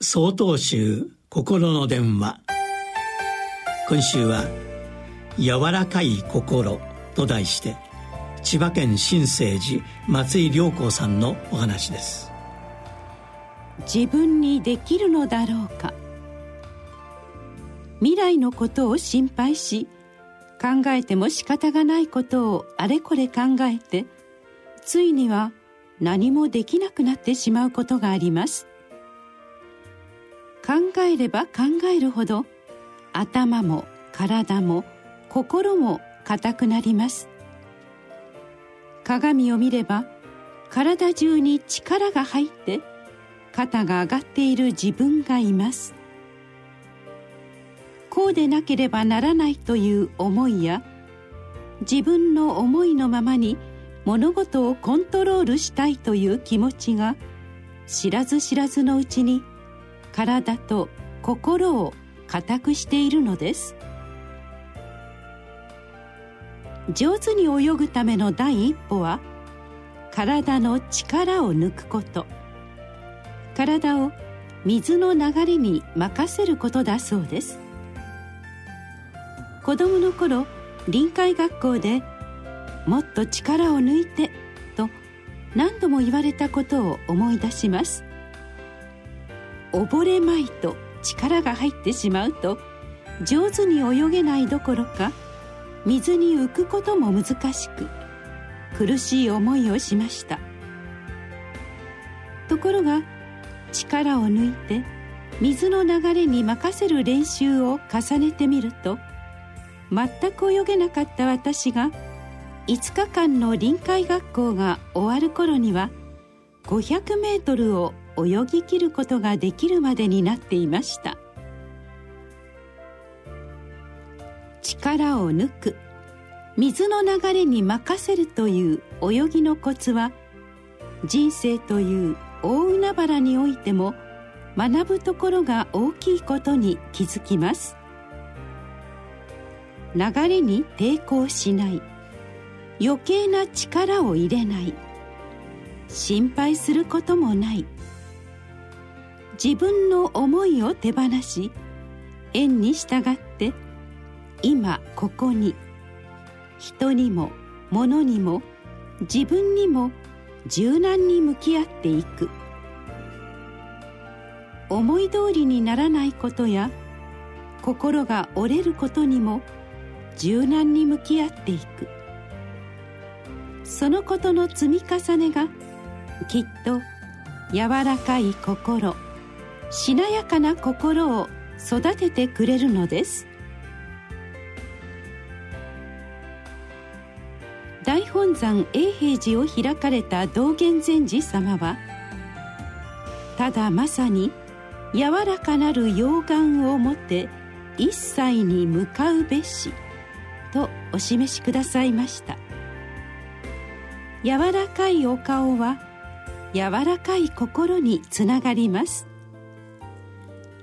総統集心の電話。今週は「柔らかい心」と題して千葉県新生寺松井良子さんのお話です。自分にできるのだろうか。未来のことを心配し考えても仕方がないことをあれこれ考えてついには何もできなくなってしまうことがあります。考えれば考えるほど頭も体も心も硬くなります。鏡を見れば体中に力が入って肩が上がっている自分がいます。こうでなければならないという思いや自分の思いのままに物事をコントロールしたいという気持ちが知らず知らずのうちに体と心を固くしているのです。上手に泳ぐための第一歩は体の力を抜くこと。体を水の流れに任せることだそうです。子供の頃臨海学校でもっと力を抜いてと何度も言われたことを思い出します。溺れまいと力が入ってしまうと上手に泳げないどころか水に浮くことも難しく苦しい思いをしました。ところが力を抜いて水の流れに任せる練習を重ねてみると全く泳げなかった私が5日間の臨海学校が終わる頃には500メートルを泳ぎきることができるまでになっていました。力を抜く。水の流れに任せるという泳ぎのコツは人生という大海原においても学ぶところが大きいことに気づきます。流れに抵抗しない。余計な力を入れない。心配することもない。自分の思いを手放し縁に従って今ここに人にも物にも自分にも柔軟に向き合っていく。思い通りにならないことや心が折れることにも柔軟に向き合っていく。そのことの積み重ねがきっと柔らかい心。しなやかな心を育ててくれるのです。大本山永平寺を開かれた道元禅師様はただまさに柔らかなる溶岩をもて一切に向かうべしとお示しくださいました。柔らかいお顔は柔らかい心につながります。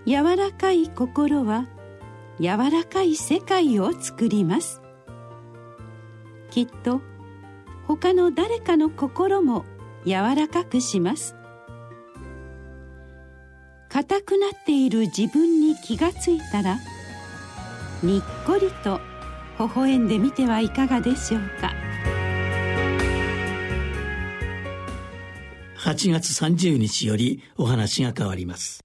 柔らかい心は柔らかい世界を作ります。きっと他の誰かの心も柔らかくします。硬くなっている自分に気がついたらにっこりと微笑んでみてはいかがでしょうか。8月30日よりお話が変わります。